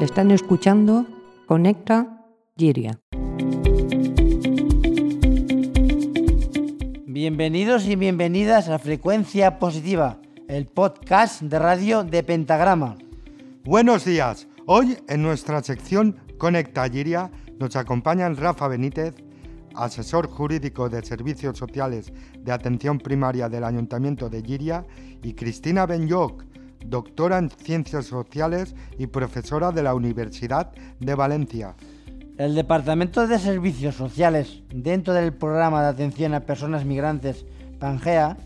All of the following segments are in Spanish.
Están escuchando Conecta Giria. Bienvenidos y bienvenidas a Frecuencia Positiva, el podcast de radio de Pentagrama. Buenos días. Hoy en nuestra sección Conecta Giria nos acompañan Rafa Benítez, asesor jurídico de Servicios Sociales de Atención Primaria del Ayuntamiento de Giria, y Cristina Benyoc, doctora en Ciencias Sociales y profesora de la Universidad de Valencia. El Departamento de Servicios Sociales, dentro del programa de atención a personas migrantes Pangea,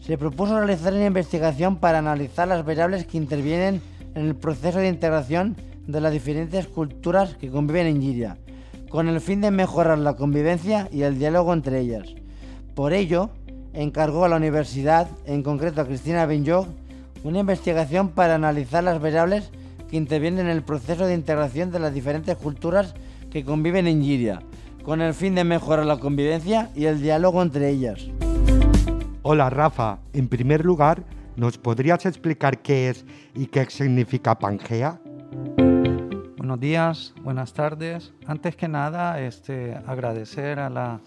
se propuso realizar una investigación para analizar las variables que intervienen en el proceso de integración de las diferentes culturas que conviven en Giria, con el fin de mejorar la convivencia y el diálogo entre ellas. Por ello, encargó a la universidad, en concreto a Cristina Benjog, una investigación para analizar las variables que intervienen en el proceso de integración de las diferentes culturas que conviven en Giria, con el fin de mejorar la convivencia y el diálogo entre ellas. Hola Rafa, en primer lugar, ¿nos podrías explicar qué es y qué significa Pangea? Buenos días, buenas tardes. Antes que nada, este, agradecer a la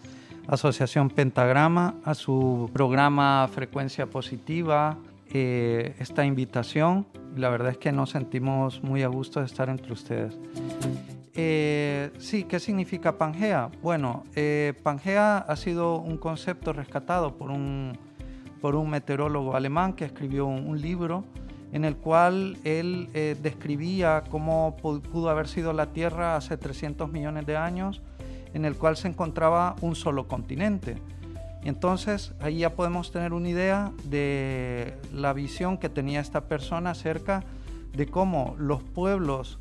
Asociación Pentagrama, a su programa Frecuencia Positiva, eh, esta invitación. La verdad es que nos sentimos muy a gusto de estar entre ustedes. Eh, sí, ¿qué significa Pangea? Bueno, eh, Pangea ha sido un concepto rescatado por un, por un meteorólogo alemán que escribió un, libro en el cual él describía cómo pudo haber sido la Tierra hace 300 millones de años, en el cual se encontraba un solo continente. Entonces ahí ya podemos tener una idea de la visión que tenía esta persona acerca de cómo los pueblos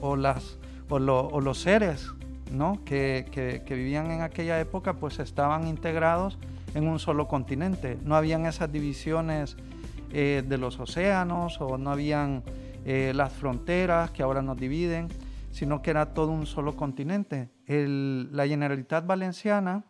o, las, o, los seres ¿no? que, que, vivían en aquella época pues estaban integrados en un solo continente. No habían esas divisiones eh, de los océanos o no habían eh, las fronteras que ahora nos dividen, sino que era todo un solo continente. la Generalitat Valenciana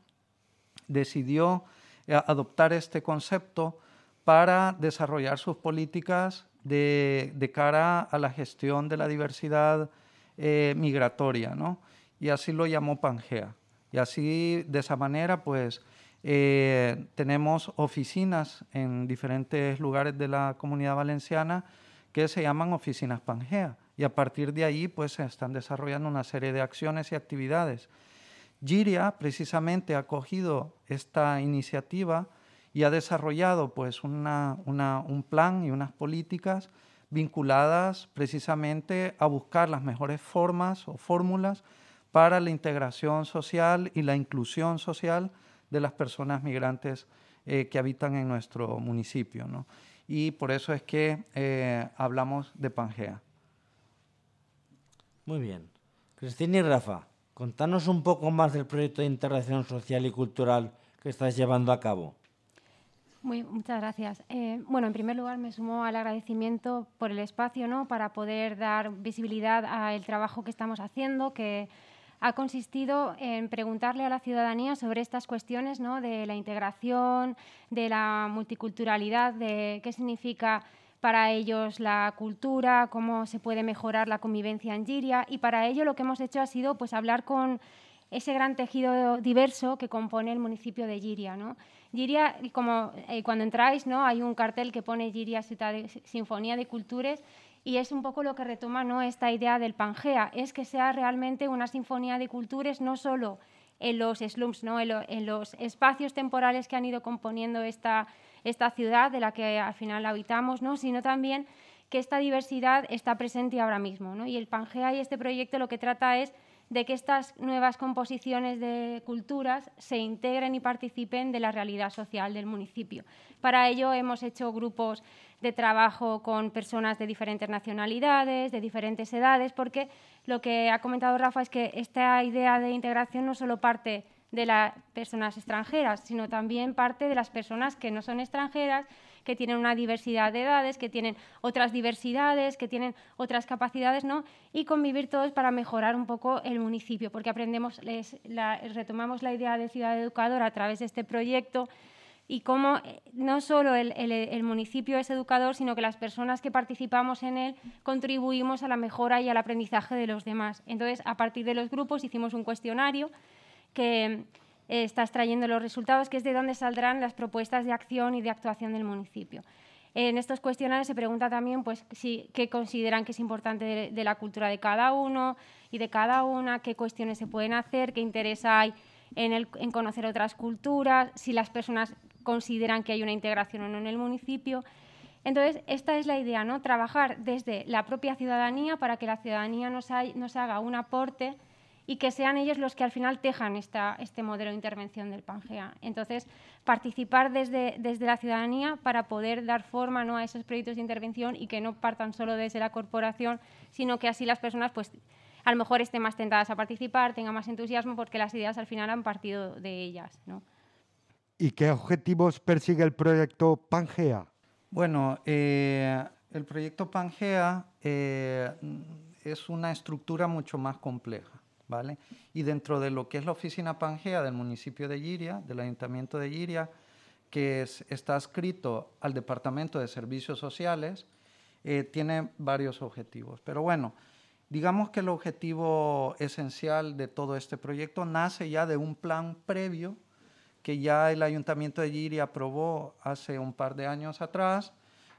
decidió eh, adoptar este concepto para desarrollar sus políticas de, cara a la gestión de la diversidad eh, migratoria, ¿no? Y así lo llamó Pangea. Y así, de esa manera, pues, eh, tenemos oficinas en diferentes lugares de la comunidad valenciana que se llaman oficinas Pangea. Y a partir de ahí, pues, se están desarrollando una serie de acciones y actividades. Giria, precisamente, ha cogido esta iniciativa y ha desarrollado, pues, una, un plan y unas políticas vinculadas precisamente a buscar las mejores formas o fórmulas para la integración social y la inclusión social de las personas migrantes eh, que habitan en nuestro municipio. Y por eso es que eh, hablamos de Pangea. Muy bien. Cristina y Rafa, contanos un poco más del proyecto de integración social y cultural que estás llevando a cabo. Muchas gracias. Eh, bueno, en primer lugar me sumo al agradecimiento por el espacio, ¿no? Para poder dar visibilidad al trabajo que estamos haciendo, que ha consistido en preguntarle a la ciudadanía sobre estas cuestiones, ¿no? De la integración, de la multiculturalidad, de qué significa para ellos la cultura, cómo se puede mejorar la convivencia en Giria y para ello lo que hemos hecho ha sido pues hablar con ese gran tejido diverso que compone el municipio de Giria, ¿no? Giria, como eh, cuando entráis, ¿no? hay un cartel que pone Giria Ciudad de, Sinfonía de Culturas y es un poco lo que retoma ¿no? esta idea del Pangea, es que sea realmente una sinfonía de culturas no solo en los slums, ¿no? en, los espacios temporales que han ido componiendo esta, esta ciudad de la que al final habitamos, ¿no? sino también que esta diversidad está presente ahora mismo. ¿no? Y el Pangea y este proyecto lo que trata es de que estas nuevas composiciones de culturas se integren y participen de la realidad social del municipio. Para ello hemos hecho grupos de trabajo con personas de diferentes nacionalidades, de diferentes edades, porque lo que ha comentado Rafa es que esta idea de integración no solo parte de las personas extranjeras, sino también parte de las personas que no son extranjeras, que tienen una diversidad de edades, que tienen otras diversidades, que tienen otras capacidades, ¿no? Y convivir todos para mejorar un poco el municipio, porque aprendemos, retomamos la idea de ciudad educadora a través de este proyecto y cómo eh, no solo el, municipio es educador, sino que las personas que participamos en él contribuimos a la mejora y al aprendizaje de los demás. Entonces, a partir de los grupos hicimos un cuestionario que eh, está extrayendo los resultados, que es de dónde saldrán las propuestas de acción y de actuación del municipio. En estos cuestionarios se pregunta también pues, si, qué consideran que es importante de, la cultura de cada uno y de cada una, qué cuestiones se pueden hacer, qué interés hay en, en conocer otras culturas, si las personas consideran que hay una integración o no en el municipio. Entonces, esta es la idea, ¿no? Trabajar desde la propia ciudadanía para que la ciudadanía nos, haga un aporte y que sean ellos los que al final tejan este modelo de intervención del Pangea. Entonces, participar desde, desde la ciudadanía para poder dar forma ¿no? a esos proyectos de intervención y que no partan solo desde la corporación, sino que así las personas pues, a lo mejor estén más tentadas a participar, tengan más entusiasmo porque las ideas al final han partido de ellas. ¿no? ¿Y qué objetivos persigue el proyecto Pangea? Bueno, eh, el proyecto Pangea eh, es una estructura mucho más compleja, Y dentro de lo que es la oficina Pangea del municipio de Giria, del ayuntamiento de Giria, que está adscrito al Departamento de Servicios Sociales, eh, tiene varios objetivos. Pero bueno, digamos que el objetivo esencial de todo este proyecto nace ya de un plan previo que ya el Ayuntamiento de Giri aprobó hace un par de años atrás,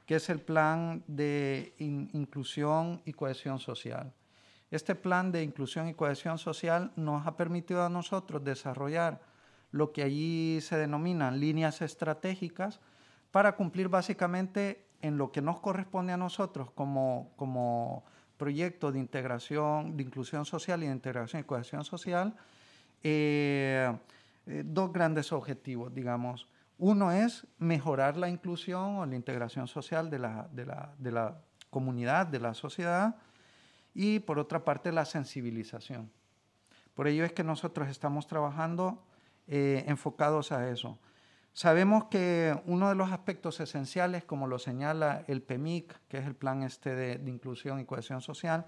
que es el Plan de Inclusión y Cohesión Social. Este plan de inclusión y cohesión social nos ha permitido a nosotros desarrollar lo que allí se denominan líneas estratégicas para cumplir básicamente en lo que nos corresponde a nosotros como, como proyecto de integración, de inclusión social y de integración y cohesión social, eh, eh, dos grandes objetivos, digamos. Uno es mejorar la inclusión o la integración social de la, de la, de la comunidad, de la sociedad, y por otra parte la sensibilización. Por ello es que nosotros estamos trabajando eh, enfocados a eso. Sabemos que uno de los aspectos esenciales, como lo señala el PEMIC, que es el Plan este de, de Inclusión y Cohesión Social,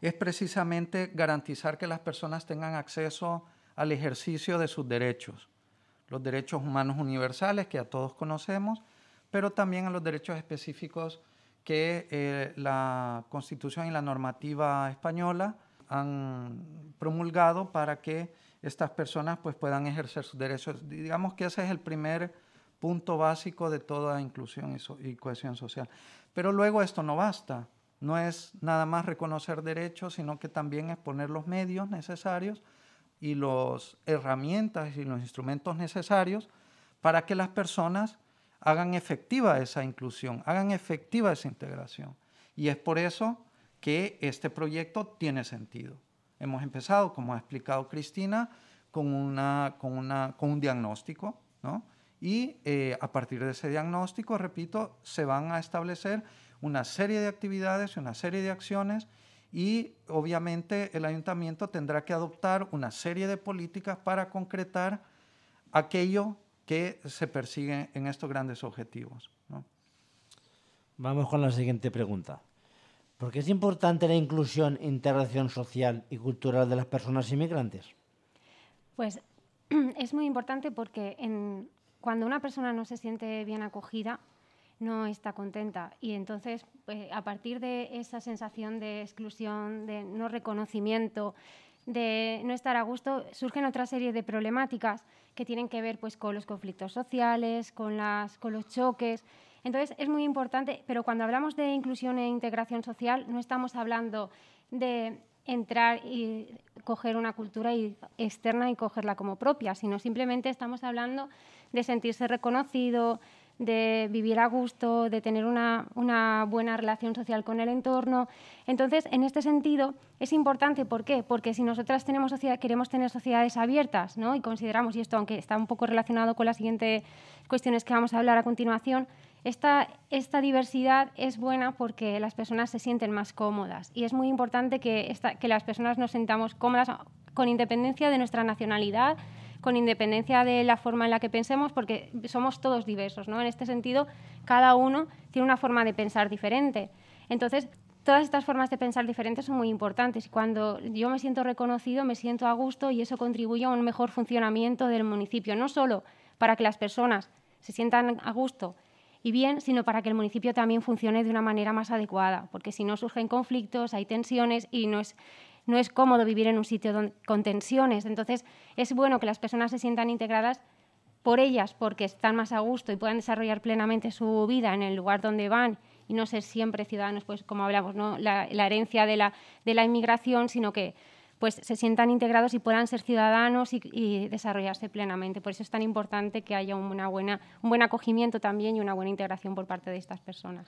es precisamente garantizar que las personas tengan acceso al ejercicio de sus derechos, los derechos humanos universales que a todos conocemos, pero también a los derechos específicos que eh, la Constitución y la normativa española han promulgado para que estas personas pues, puedan ejercer sus derechos. Digamos que ese es el primer punto básico de toda inclusión y, y cohesión social. Pero luego esto no basta. No es nada más reconocer derechos, sino que también es poner los medios necesarios y las herramientas y los instrumentos necesarios para que las personas hagan efectiva esa inclusión, hagan efectiva esa integración. Y es por eso que este proyecto tiene sentido. Hemos empezado, como ha explicado Cristina, con, una, con, una, con un diagnóstico, ¿no? y eh, a partir de ese diagnóstico, repito, se van a establecer una serie de actividades y una serie de acciones y obviamente el ayuntamiento tendrá que adoptar una serie de políticas para concretar aquello que se persigue en estos grandes objetivos. Vamos con la siguiente pregunta. ¿Por qué es importante la inclusión, integración social y cultural de las personas inmigrantes? Pues es muy importante porque cuando una persona no se siente bien acogida, no está contenta. Y entonces, pues, a partir de esa sensación de exclusión, de no reconocimiento, de no estar a gusto, surgen otra serie de problemáticas que tienen que ver pues, con los conflictos sociales, con, las, con los choques. Entonces, es muy importante, pero cuando hablamos de inclusión e integración social, no estamos hablando de entrar y coger una cultura externa y cogerla como propia, sino simplemente estamos hablando de sentirse reconocido, de vivir a gusto, de tener una, buena relación social con el entorno. Entonces, en este sentido, es importante, ¿por qué? Porque si nosotras tenemos sociedad, queremos tener sociedades abiertas, ¿no? y consideramos, y esto aunque está un poco relacionado con las siguientes cuestiones que vamos a hablar a continuación, esta, esta diversidad es buena porque las personas se sienten más cómodas y es muy importante que, que las personas nos sintamos cómodas con independencia de nuestra nacionalidad, con independencia de la forma en la que pensemos, porque somos todos diversos, ¿no? En este sentido, cada uno tiene una forma de pensar diferente. Entonces, todas estas formas de pensar diferentes son muy importantes y cuando yo me siento reconocido, me siento a gusto y eso contribuye a un mejor funcionamiento del municipio, no solo para que las personas se sientan a gusto y bien, sino para que el municipio también funcione de una manera más adecuada, porque si no surgen conflictos, hay tensiones y no es, no es cómodo vivir en un sitio con tensiones. Entonces, es bueno que las personas se sientan integradas por ellas, porque están más a gusto y puedan desarrollar plenamente su vida en el lugar donde van y no ser siempre ciudadanos, pues como hablamos, ¿no? la, herencia de la, de la inmigración, sino que pues se sientan integrados y puedan ser ciudadanos y, desarrollarse plenamente. Por eso es tan importante que haya una buena, un buen acogimiento también y una buena integración por parte de estas personas.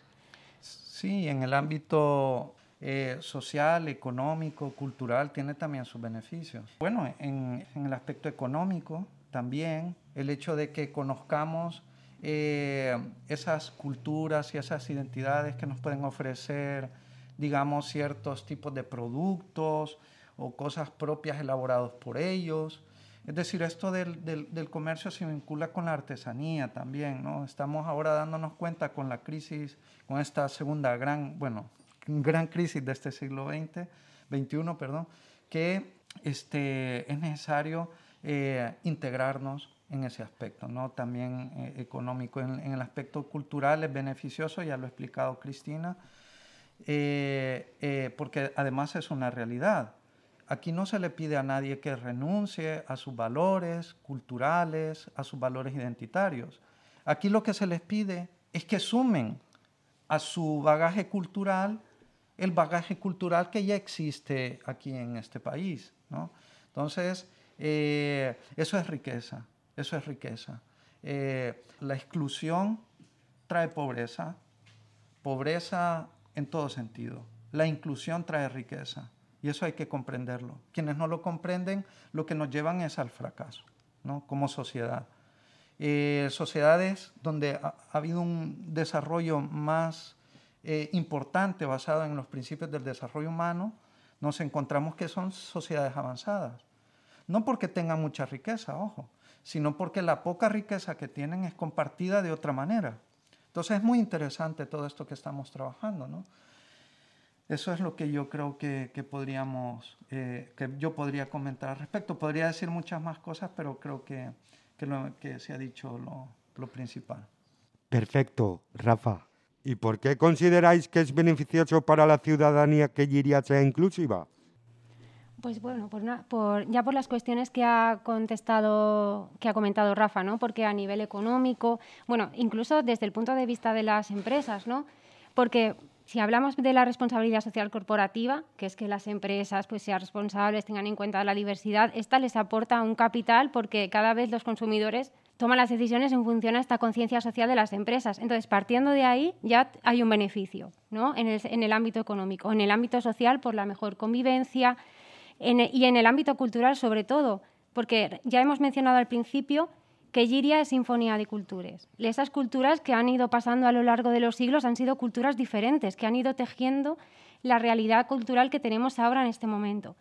Sí, en el ámbito eh, social, económico, cultural, tiene también sus beneficios. Bueno, en, el aspecto económico también, el hecho de que conozcamos eh, esas culturas y esas identidades que nos pueden ofrecer, digamos, ciertos tipos de productos, o cosas propias elaboradas por ellos. Es decir, esto del, del, comercio se vincula con la artesanía también, ¿no? Estamos ahora dándonos cuenta con la crisis, con esta segunda gran, bueno, gran crisis de este siglo XX, XXI, perdón, que este, es necesario eh, integrarnos en ese aspecto, ¿no? También eh, económico. En, en, el aspecto cultural es beneficioso, ya lo ha explicado Cristina, eh, porque además es una realidad. Aquí no se le pide a nadie que renuncie a sus valores culturales, a sus valores identitarios. Aquí lo que se les pide es que sumen a su bagaje cultural el bagaje cultural que ya existe aquí en este país. Entonces, eh, eso es riqueza, eso es riqueza. Eh, la exclusión trae pobreza, pobreza en todo sentido. La inclusión trae riqueza. Y eso hay que comprenderlo. Quienes no lo comprenden, lo que nos llevan es al fracaso, ¿no? Como sociedad. Eh, sociedades donde ha, habido un desarrollo más eh, importante basado en los principios del desarrollo humano, nos encontramos que son sociedades avanzadas. No porque tengan mucha riqueza, ojo, sino porque la poca riqueza que tienen es compartida de otra manera. Entonces es muy interesante todo esto que estamos trabajando, ¿no? Eso es lo que yo creo que, podríamos, eh, que yo podría comentar al respecto. Podría decir muchas más cosas, pero creo que, lo, que se ha dicho lo, lo principal. Perfecto, Rafa. ¿Y por qué consideráis que es beneficioso para la ciudadanía que Giria sea inclusiva? Pues bueno, ya por las cuestiones que ha contestado, que ha comentado Rafa, ¿no? Porque a nivel económico, bueno, incluso desde el punto de vista de las empresas, ¿no? Porque si hablamos de la responsabilidad social corporativa, que es que las empresas pues, sean responsables, tengan en cuenta la diversidad, esta les aporta un capital porque cada vez los consumidores toman las decisiones en función a esta conciencia social de las empresas. Entonces, partiendo de ahí, ya hay un beneficio ¿no? en, el, ámbito económico, en el ámbito social por la mejor convivencia y en el ámbito cultural sobre todo, porque ya hemos mencionado al principio que Giria es sinfonía de culturas. Esas culturas que han ido pasando a lo largo de los siglos han sido culturas diferentes, que han ido tejiendo la realidad cultural que tenemos ahora en este momento.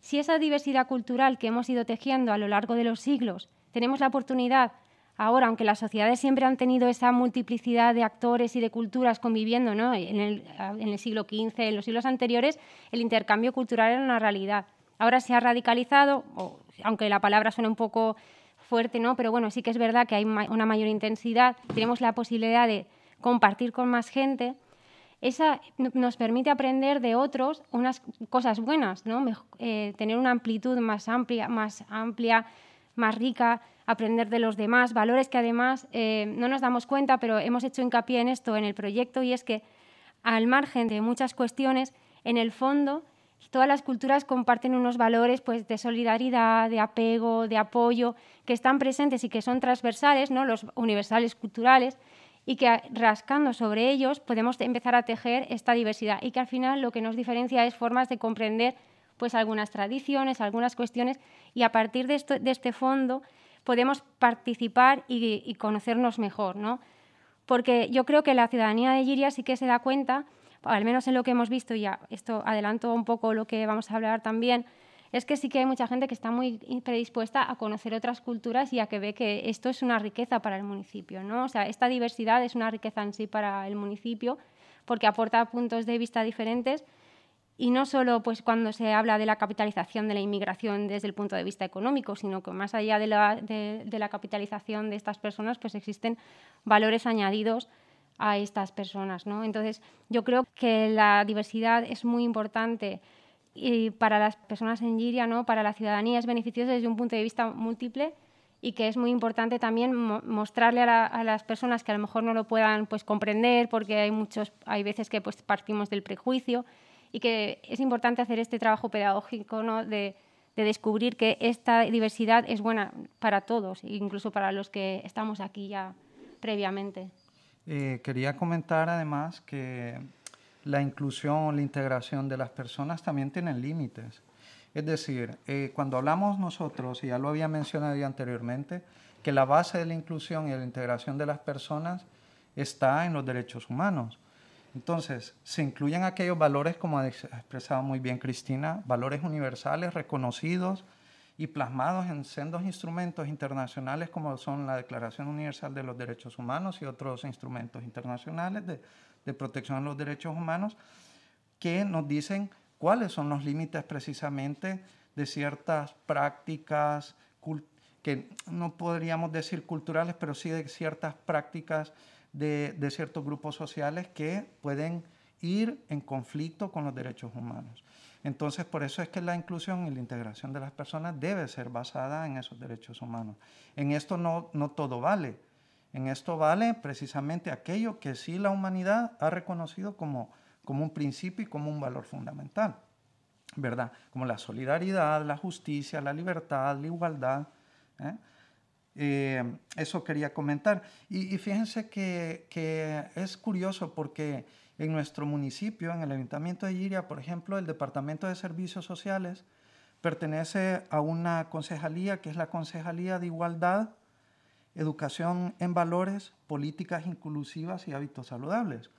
Si esa diversidad cultural que hemos ido tejiendo a lo largo de los siglos, tenemos la oportunidad ahora, aunque las sociedades siempre han tenido esa multiplicidad de actores y de culturas conviviendo ¿no? en, el, siglo XV, en los siglos anteriores, el intercambio cultural era una realidad. Ahora se ha radicalizado, aunque la palabra suena un poco fuerte, ¿no? Pero bueno, sí que es verdad que hay una mayor intensidad, tenemos la posibilidad de compartir con más gente. Esa nos permite aprender de otros unas cosas buenas, ¿no? Eh, tener una amplitud más amplia, más amplia, más rica, aprender de los demás, valores que además eh, no nos damos cuenta, pero hemos hecho hincapié en esto en el proyecto y es que al margen de muchas cuestiones, en el fondo todas las culturas comparten unos valores pues, de solidaridad, de apego, de apoyo, que están presentes y que son transversales, ¿no? los universales culturales, y que rascando sobre ellos podemos empezar a tejer esta diversidad y que al final lo que nos diferencia es formas de comprender pues, algunas tradiciones, algunas cuestiones, y a partir de, este fondo podemos participar y, y conocernos mejor. ¿no? Porque yo creo que la ciudadanía de Giria sí que se da cuenta al menos en lo que hemos visto, ya esto adelanto un poco lo que vamos a hablar también, es que sí que hay mucha gente que está muy predispuesta a conocer otras culturas y a que ve que esto es una riqueza para el municipio. ¿no? O sea, esta diversidad es una riqueza en sí para el municipio porque aporta puntos de vista diferentes y no solo pues, cuando se habla de la capitalización de la inmigración desde el punto de vista económico, sino que más allá de la, de, la capitalización de estas personas, pues existen valores añadidos a estas personas. ¿no? Entonces, yo creo que la diversidad es muy importante y para las personas en Giria, ¿no? para la ciudadanía, es beneficiosa desde un punto de vista múltiple y que es muy importante también mostrarle a, las personas que a lo mejor no lo puedan pues, comprender porque hay, muchos, hay veces que pues, partimos del prejuicio y que es importante hacer este trabajo pedagógico ¿no? de, descubrir que esta diversidad es buena para todos, incluso para los que estamos aquí ya previamente. Eh, quería comentar además que la inclusión, la integración de las personas también tienen límites. Es decir, eh, cuando hablamos nosotros, y ya lo había mencionado ya anteriormente, que la base de la inclusión y de la integración de las personas está en los derechos humanos. Entonces, se incluyen aquellos valores, como ha expresado muy bien Cristina, valores universales reconocidos y plasmados en sendos instrumentos internacionales como son la Declaración Universal de los Derechos Humanos y otros instrumentos internacionales de, protección de los derechos humanos, que nos dicen cuáles son los límites precisamente de ciertas prácticas que no podríamos decir culturales, pero sí de ciertas prácticas de, ciertos grupos sociales que pueden ir en conflicto con los derechos humanos. Entonces, por eso es que la inclusión y la integración de las personas debe ser basada en esos derechos humanos. En esto no, no todo vale. En esto vale precisamente aquello que sí la humanidad ha reconocido como, como un principio y como un valor fundamental, ¿verdad? Como la solidaridad, la justicia, la libertad, la igualdad. ¿eh? Eh, eso quería comentar. Y, fíjense que, es curioso porque en nuestro municipio, en el Ayuntamiento de Giria, por ejemplo, el Departamento de Servicios Sociales pertenece a una concejalía que es la Concejalía de Igualdad, Educación en Valores, Políticas Inclusivas y Hábitos Saludables.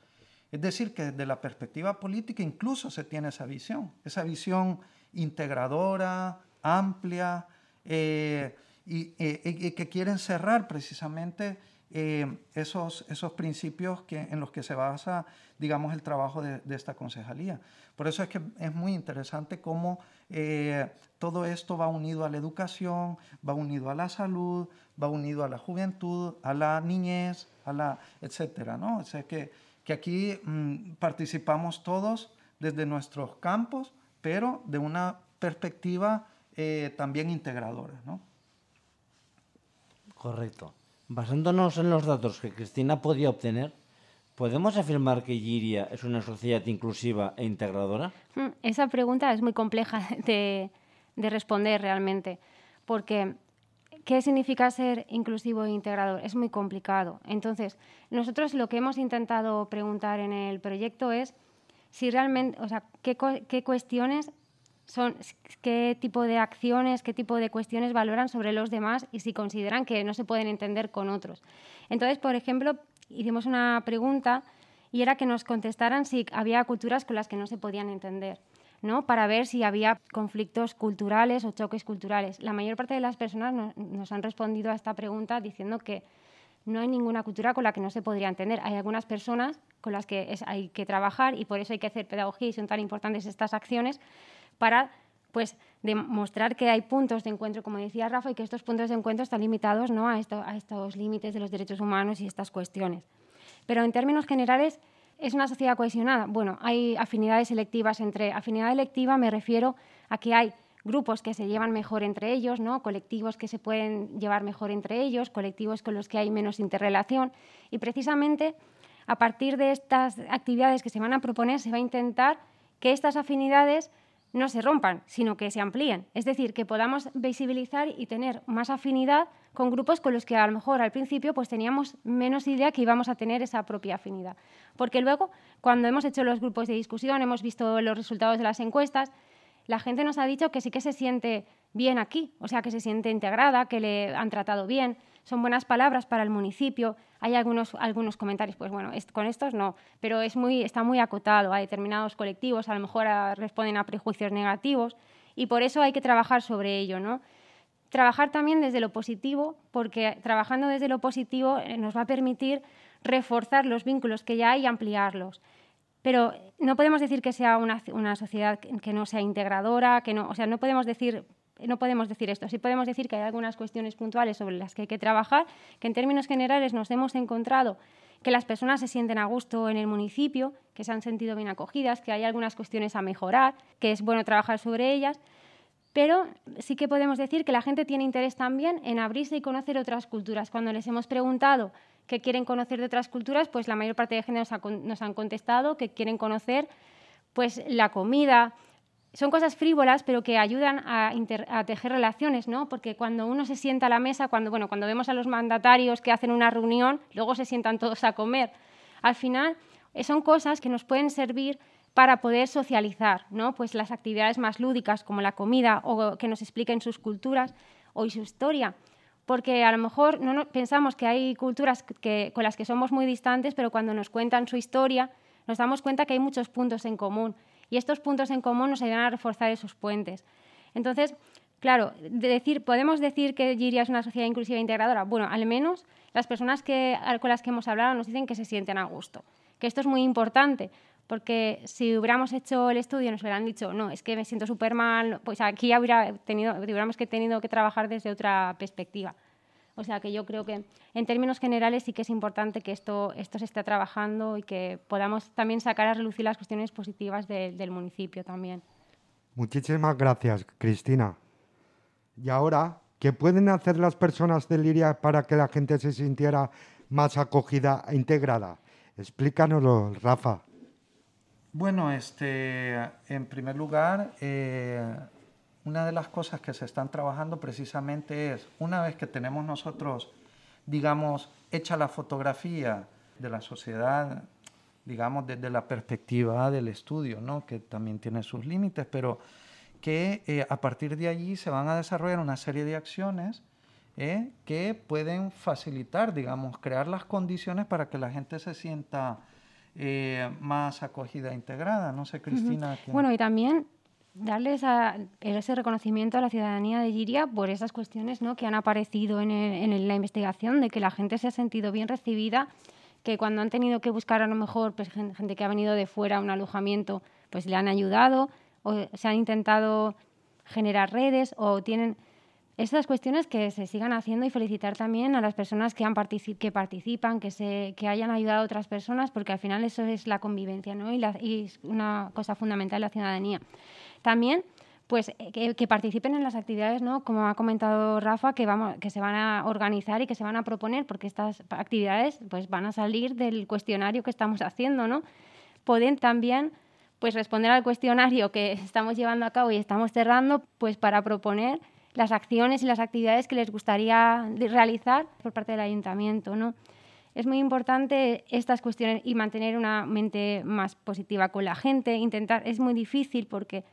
Es decir, que desde la perspectiva política incluso se tiene esa visión, esa visión integradora, amplia, eh, eh, y, que quieren cerrar precisamente eh, esos, esos principios que, en los que se basa, digamos, el trabajo de, esta concejalía. Por eso es que es muy interesante cómo eh, todo esto va unido a la educación, va unido a la salud, va unido a la juventud, a la niñez, a la, etcétera, ¿no? O sea que, que aquí mm, participamos todos desde nuestros campos, pero de una perspectiva también integradora, ¿no? Correcto. Basándonos en los datos que Cristina podía obtener, ¿podemos afirmar que Giria es una sociedad inclusiva e integradora? Hmm, esa pregunta es muy compleja de, responder realmente, porque ¿qué significa ser inclusivo e integrador? Es muy complicado. Entonces, nosotros lo que hemos intentado preguntar en el proyecto es si realmente, o sea, qué, qué cuestiones son qué tipo de acciones, qué tipo de cuestiones valoran sobre los demás y si consideran que no se pueden entender con otros. Entonces, por ejemplo, hicimos una pregunta y era que nos contestaran si había culturas con las que no se podían entender, ¿no? para ver si había conflictos culturales o choques culturales. La mayor parte de las personas nos han respondido a esta pregunta diciendo que no hay ninguna cultura con la que no se podría entender. Hay algunas personas con las que hay que trabajar y por eso hay que hacer pedagogía y son tan importantes estas acciones, para pues demostrar que hay puntos de encuentro, como decía Rafa, y que estos puntos de encuentro están limitados ¿no? a, esto, a estos límites de los derechos humanos y estas cuestiones. Pero en términos generales, ¿es una sociedad cohesionada? Bueno, hay afinidades selectivas entre... Afinidad electiva me refiero a que hay grupos que se llevan mejor entre ellos, ¿no? colectivos que se pueden llevar mejor entre ellos, colectivos con los que hay menos interrelación. Y precisamente a partir de estas actividades que se van a proponer, se va a intentar que estas afinidades no se rompan, sino que se amplíen. Es decir, que podamos visibilizar y tener más afinidad con grupos con los que a lo mejor al principio pues teníamos menos idea que íbamos a tener esa propia afinidad. Porque luego, cuando hemos hecho los grupos de discusión, hemos visto los resultados de las encuestas, la gente nos ha dicho que sí que se siente bien aquí, o sea, que se siente integrada, que le han tratado bien, son buenas palabras para el municipio. Hay algunos, algunos comentarios, pues bueno, con estos no, pero es muy, está muy acotado a determinados colectivos, a lo mejor responden a prejuicios negativos y por eso hay que trabajar sobre ello, ¿no? Trabajar también desde lo positivo, porque trabajando desde lo positivo eh, nos va a permitir reforzar los vínculos que ya hay y ampliarlos. pero no podemos decir que sea una, una, sociedad que no sea integradora, que no, o sea, no podemos decir no podemos decir esto. Sí podemos decir que hay algunas cuestiones puntuales sobre las que hay que trabajar, que en términos generales nos hemos encontrado que las personas se sienten a gusto en el municipio, que se han sentido bien acogidas, que hay algunas cuestiones a mejorar, que es bueno trabajar sobre ellas, pero sí que podemos decir que la gente tiene interés también en abrirse y conocer otras culturas. Cuando les hemos preguntado qué quieren conocer de otras culturas, pues la mayor parte de gente nos, han contestado que quieren conocer pues la comida, son cosas frívolas, pero que ayudan a, tejer relaciones, ¿no? Porque cuando uno se sienta a la mesa, cuando, bueno, cuando vemos a los mandatarios que hacen una reunión, luego se sientan todos a comer. Al final, eh, son cosas que nos pueden servir para poder socializar, ¿no? Pues las actividades más lúdicas, como la comida, o que nos expliquen sus culturas o su historia. Porque a lo mejor no, pensamos que hay culturas con las que somos muy distantes, pero cuando nos cuentan su historia, nos damos cuenta que hay muchos puntos en común y estos puntos en común nos ayudan a reforzar esos puentes. Entonces, claro, decir, ¿podemos decir que Giria es una sociedad inclusiva e integradora? Bueno, al menos las personas que, con las que hemos hablado nos dicen que se sienten a gusto, que esto es muy importante, porque si hubiéramos hecho el estudio nos hubieran dicho, no, es que me siento súper mal, pues aquí ya tenido, hubiéramos que tenido que trabajar desde otra perspectiva. O sea que yo creo que en términos generales sí que es importante que esto, esto se esté trabajando y que podamos también sacar a relucir las cuestiones positivas del municipio también. Muchísimas gracias, Cristina. Y ahora, ¿qué pueden hacer las personas de Liria para que la gente se sintiera más acogida e integrada? Explícanoslo, Rafa. Bueno, este, en primer lugar, eh, una de las cosas que se están trabajando precisamente es, una vez que tenemos nosotros, digamos, hecha la fotografía de la sociedad, digamos, desde la perspectiva del estudio, ¿no? que también tiene sus límites, pero que eh, a partir de allí se van a desarrollar una serie de acciones eh, que pueden facilitar, digamos, crear las condiciones para que la gente se sienta eh, más acogida e integrada. No sé, Cristina. Bueno, y también darles ese reconocimiento a la ciudadanía de Giria por esas cuestiones ¿no? que han aparecido en, la investigación, de que la gente se ha sentido bien recibida, que cuando han tenido que buscar a lo mejor pues, gente que ha venido de fuera un alojamiento, pues le han ayudado, o se han intentado generar redes, o tienen esas cuestiones que se sigan haciendo y felicitar también a las personas que, participan, que, se, hayan ayudado a otras personas, porque al final eso es la convivencia ¿no? y, y es una cosa fundamental de la ciudadanía. También pues eh, que, participen en las actividades, ¿no? Como ha comentado Rafa, que vamos, que se van a organizar y que se van a proponer, porque estas actividades pues van a salir del cuestionario que estamos haciendo, ¿no? Pueden también pues responder al cuestionario que estamos llevando a cabo y estamos cerrando, pues para proponer las acciones y las actividades que les gustaría realizar por parte del ayuntamiento, ¿no? Es muy importante estas cuestiones y mantener una mente más positiva con la gente, intentar, es muy difícil porque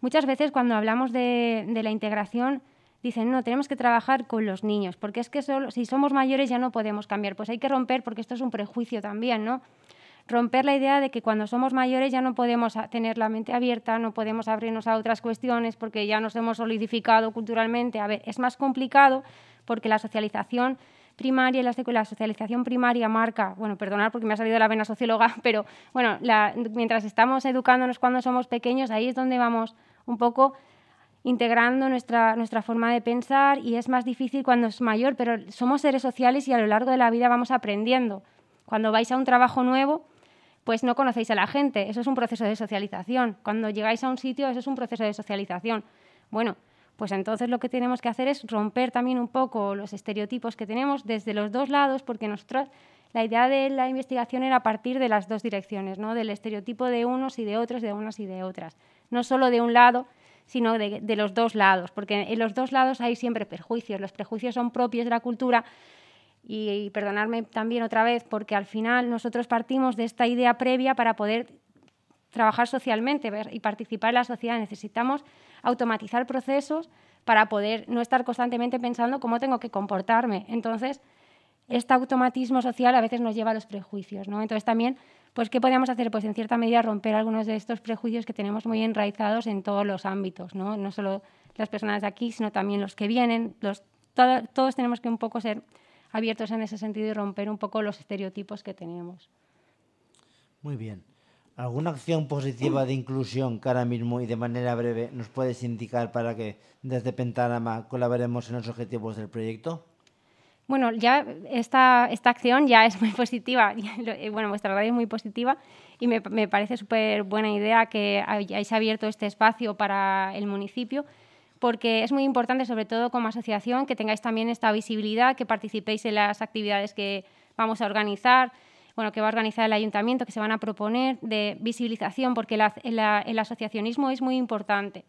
Muchas veces cuando hablamos de, la integración dicen, no, tenemos que trabajar con los niños, porque es que solo, si somos mayores ya no podemos cambiar. Pues hay que romper, porque esto es un prejuicio también, ¿no? Romper la idea de que cuando somos mayores ya no podemos tener la mente abierta, no podemos abrirnos a otras cuestiones porque ya nos hemos solidificado culturalmente. A ver, es más complicado porque la socialización primaria y la, socialización primaria marca, bueno, perdonad porque me ha salido la vena socióloga, pero bueno, mientras estamos educándonos cuando somos pequeños, ahí es donde vamos un poco integrando nuestra, nuestra forma de pensar y es más difícil cuando es mayor, pero somos seres sociales y a lo largo de la vida vamos aprendiendo. Cuando vais a un trabajo nuevo, pues no conocéis a la gente, eso es un proceso de socialización. Cuando llegáis a un sitio, eso es un proceso de socialización. Bueno, pues entonces lo que tenemos que hacer es romper también un poco los estereotipos que tenemos desde los dos lados, porque nosotros la idea de la investigación era partir de las dos direcciones, ¿no? del estereotipo de unos y de otros, de unas y de otras no solo de un lado, sino de, los dos lados, porque en los dos lados hay siempre perjuicios. Los prejuicios son propios de la cultura y, perdonadme también otra vez, porque al final nosotros partimos de esta idea previa para poder trabajar socialmente y participar en la sociedad. Necesitamos automatizar procesos para poder no estar constantemente pensando cómo tengo que comportarme. Entonces, este automatismo social a veces nos lleva a los prejuicios. ¿no? Entonces, también pues ¿qué podríamos hacer? Pues en cierta medida romper algunos de estos prejuicios que tenemos muy enraizados en todos los ámbitos, no, no solo las personas de aquí, sino también los que vienen. Los, todos tenemos que un poco ser abiertos en ese sentido y romper un poco los estereotipos que tenemos. Muy bien. ¿Alguna acción positiva de inclusión que ahora mismo y de manera breve nos puedes indicar para que desde Pentagrama colaboremos en los objetivos del proyecto? Bueno, ya esta, esta acción ya es muy positiva. Bueno, vuestra radio es muy positiva y me, me parece súper buena idea que hayáis abierto este espacio para el municipio porque es muy importante, sobre todo como asociación, que tengáis también esta visibilidad, que participéis en las actividades que vamos a organizar, bueno, que va a organizar el ayuntamiento, que se van a proponer, de visibilización, porque el asociacionismo es muy importante.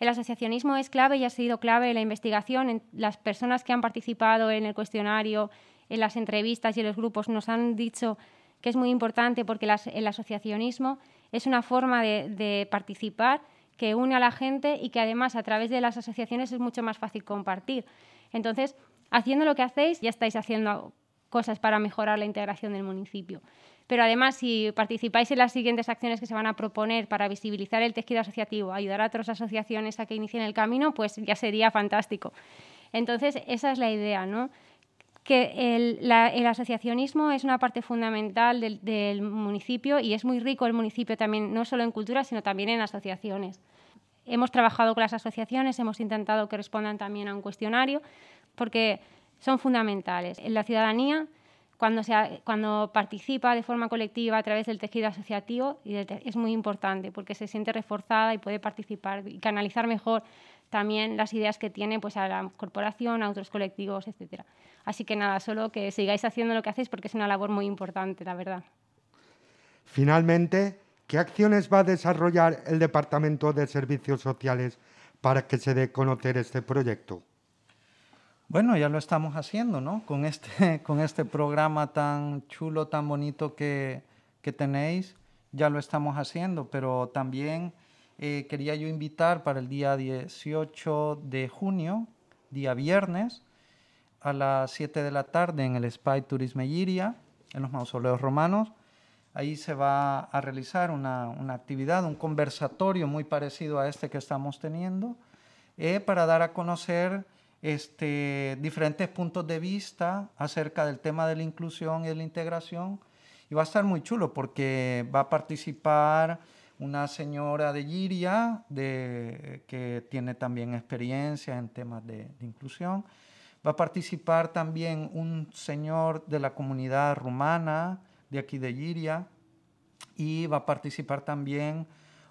El asociacionismo es clave y ha sido clave en la investigación. En las personas que han participado en el cuestionario, en las entrevistas y en los grupos nos han dicho que es muy importante porque el asociacionismo es una forma de participar que une a la gente y que además a través de las asociaciones es mucho más fácil compartir. Entonces, haciendo lo que hacéis, ya estáis haciendo cosas para mejorar la integración del municipio. Pero además, si participáis en las siguientes acciones que se van a proponer para visibilizar el tejido asociativo, ayudar a otras asociaciones a que inicien el camino, pues ya sería fantástico. Entonces, esa es la idea, ¿no? que el, asociacionismo es una parte fundamental del, municipio y es muy rico el municipio también, no solo en cultura, sino también en asociaciones. Hemos trabajado con las asociaciones, hemos intentado que respondan también a un cuestionario, porque son fundamentales. En la ciudadanía, cuando, cuando participa de forma colectiva a través del tejido asociativo, es muy importante porque se siente reforzada y puede participar y canalizar mejor también las ideas que tiene pues, a la corporación, a otros colectivos, etc. Así que nada, solo que sigáis haciendo lo que hacéis porque es una labor muy importante, la verdad. Finalmente, ¿qué acciones va a desarrollar el Departamento de Servicios Sociales para que se dé a conocer este proyecto? Bueno, ya lo estamos haciendo, ¿no? Con este, con este programa tan chulo, tan bonito que, que tenéis, ya lo estamos haciendo, pero también eh, quería yo invitar para el día 18 de junio, día viernes, a las 7 de la tarde en el Spy Turisme Iria, en los mausoleos romanos. Ahí se va a realizar una, una actividad, un conversatorio muy parecido a este que estamos teniendo, eh, para dar a conocer este, diferentes puntos de vista acerca del tema de la inclusión y de la integración. Y va a estar muy chulo porque va a participar una señora de Giria de, que tiene también experiencia en temas de, inclusión. Va a participar también un señor de la comunidad rumana de aquí de Giria y va a participar también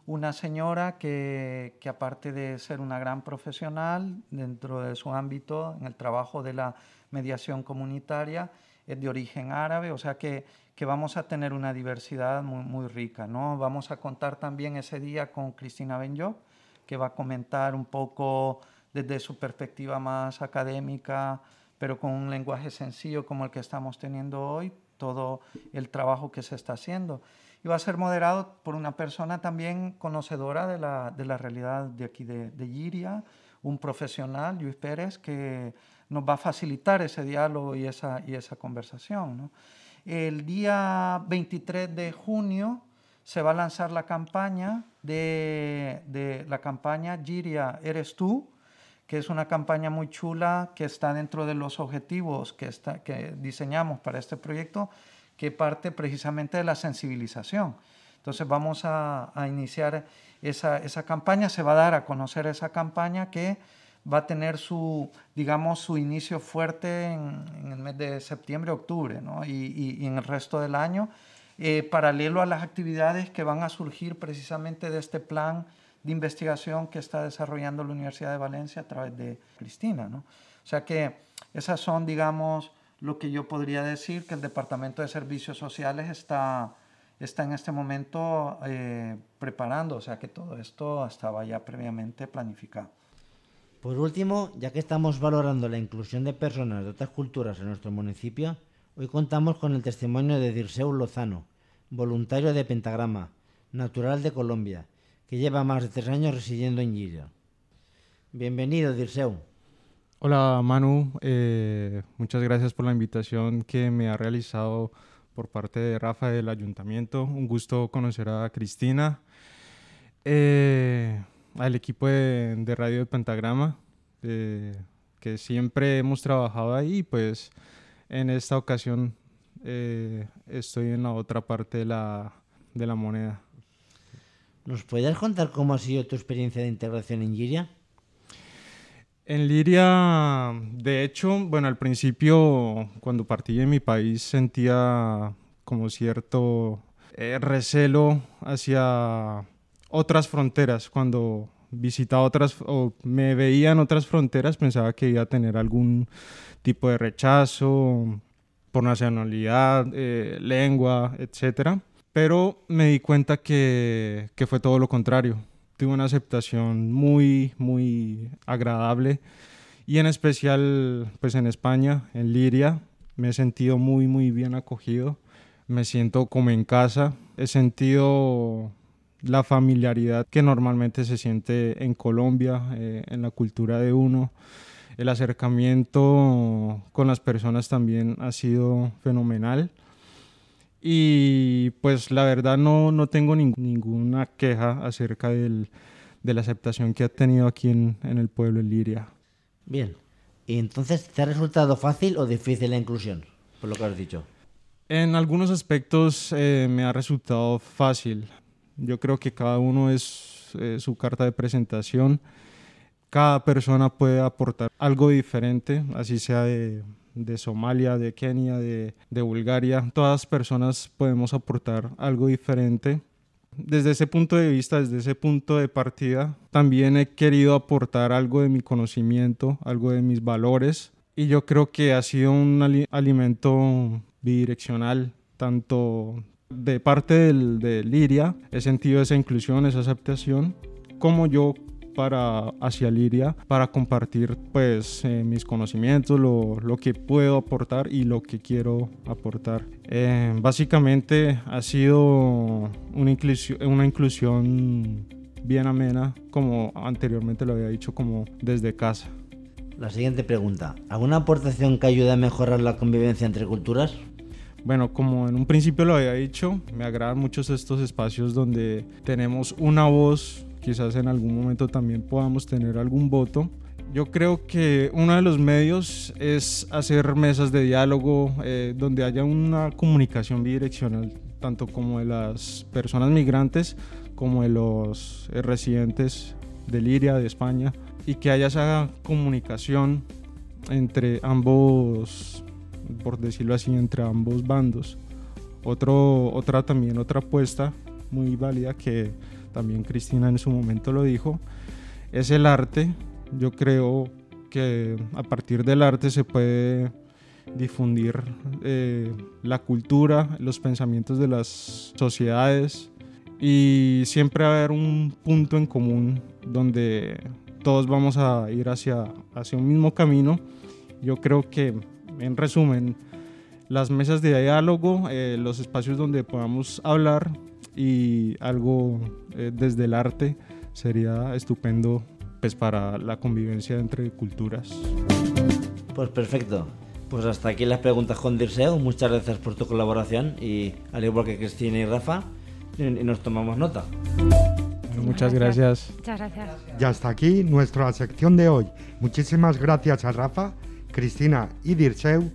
una señora que, aparte de ser una gran profesional dentro de su ámbito en el trabajo de la mediación comunitaria, es de origen árabe, o sea que que vamos a tener una diversidad muy, muy rica. ¿no? Vamos a contar también ese día con Cristina Benjo, que va a comentar un poco desde su perspectiva más académica, pero con un lenguaje sencillo como el que estamos teniendo hoy, todo el trabajo que se está haciendo. Y va a ser moderado por una persona también conocedora de la, de la realidad de aquí de, de Giria, un profesional, Luis Pérez, que nos va a facilitar ese diálogo y esa, y esa conversación. ¿no? El día 23 de junio se va a lanzar la campaña de, la campaña Giria Eres Tú, que es una campaña muy chula que está dentro de los objetivos que, está, que diseñamos para este proyecto, que parte precisamente de la sensibilización. Entonces vamos a, iniciar esa, esa, campaña, se va a dar a conocer esa campaña que va a tener su, digamos, su inicio fuerte en, el mes de septiembre, octubre, ¿no? y, y, en el resto del año, eh, paralelo a las actividades que van a surgir precisamente de este plan de investigación que está desarrollando la Universidad de Valencia a través de Cristina. ¿no? O sea que esas son, digamos, lo que yo podría decir que el Departamento de Servicios Sociales está, está en este momento eh, preparando, o sea que todo esto estaba ya previamente planificado. Por último, ya que estamos valorando la inclusión de personas de otras culturas en nuestro municipio, hoy contamos con el testimonio de Dirceu Lozano, voluntario de Pentagrama, natural de Colombia, que lleva más de tres años residiendo en Giria. Bienvenido, Dirceu. Hola, Manu. Eh, muchas gracias por la invitación que me ha realizado por parte de Rafa del Ayuntamiento. Un gusto conocer a Cristina. Eh, al equipo de, Radio de Pentagrama, eh, que siempre hemos trabajado ahí, pues en esta ocasión eh, estoy en la otra parte de la, de la moneda. ¿Nos podrías contar cómo ha sido tu experiencia de integración en Giria? En Liria, de hecho, bueno, al principio, cuando partí de mi país, sentía como cierto eh, recelo hacia otras fronteras. Cuando visitaba otras o me veía en otras fronteras, pensaba que iba a tener algún tipo de rechazo por nacionalidad, eh, lengua, etc. Pero me di cuenta que, que fue todo lo contrario. Tuve una aceptación muy, muy agradable y en especial pues en España, en Liria, me he sentido muy, muy bien acogido. Me siento como en casa. He sentido la familiaridad que normalmente se siente en Colombia, eh, en la cultura de uno. El acercamiento con las personas también ha sido fenomenal. Y pues la verdad no, no tengo ninguna queja acerca del, de la aceptación que ha tenido aquí en, en el pueblo de Liria. Bien. ¿Y entonces te ha resultado fácil o difícil la inclusión? Por lo que has dicho. En algunos aspectos eh, me ha resultado fácil. Yo creo que cada uno es eh, su carta de presentación. Cada persona puede aportar algo diferente, así sea de, de Somalia, de Kenia, de, de, Bulgaria. Todas personas podemos aportar algo diferente. Desde ese punto de vista, desde ese punto de partida, también he querido aportar algo de mi conocimiento, algo de mis valores. Y yo creo que ha sido un alimento bidireccional, tanto de parte del, de Liria, he sentido esa inclusión, esa aceptación, como yo para hacia Liria para compartir pues eh, mis conocimientos, lo, lo, que puedo aportar y lo que quiero aportar. Eh, básicamente ha sido una inclusión, una inclusión bien amena, como anteriormente lo había dicho, como desde casa. La siguiente pregunta, ¿alguna aportación que ayude a mejorar la convivencia entre culturas? Bueno, como en un principio lo había dicho, me agradan muchos estos espacios donde tenemos una voz quizás en algún momento también podamos tener algún voto. Yo creo que uno de los medios es hacer mesas de diálogo eh, donde haya una comunicación bidireccional, tanto como de las personas migrantes como de los eh, residentes de Liria, de España, y que haya esa comunicación entre ambos, por decirlo así, entre ambos bandos. Otro, otra también, otra apuesta muy válida que también Cristina en su momento lo dijo, es el arte. Yo creo que a partir del arte se puede difundir eh, la cultura, los pensamientos de las sociedades y siempre haber un punto en común donde todos vamos a ir hacia, hacia un mismo camino. Yo creo que, en resumen, las mesas de diálogo, eh, los espacios donde podamos hablar y algo eh, desde el arte sería estupendo pues para la convivencia entre culturas. Pues perfecto. Pues hasta aquí las preguntas con Dirseo. Muchas gracias por tu colaboración y al igual que Cristina y Rafa, y nos tomamos nota. muchas gracias. Muchas gracias. Y hasta aquí nuestra sección de hoy. Muchísimas gracias a Rafa, Cristina y Dirseu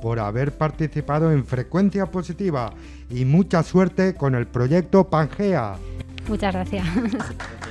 por haber participado en Frecuencia Positiva y mucha suerte con el proyecto Pangea. Muchas gracias.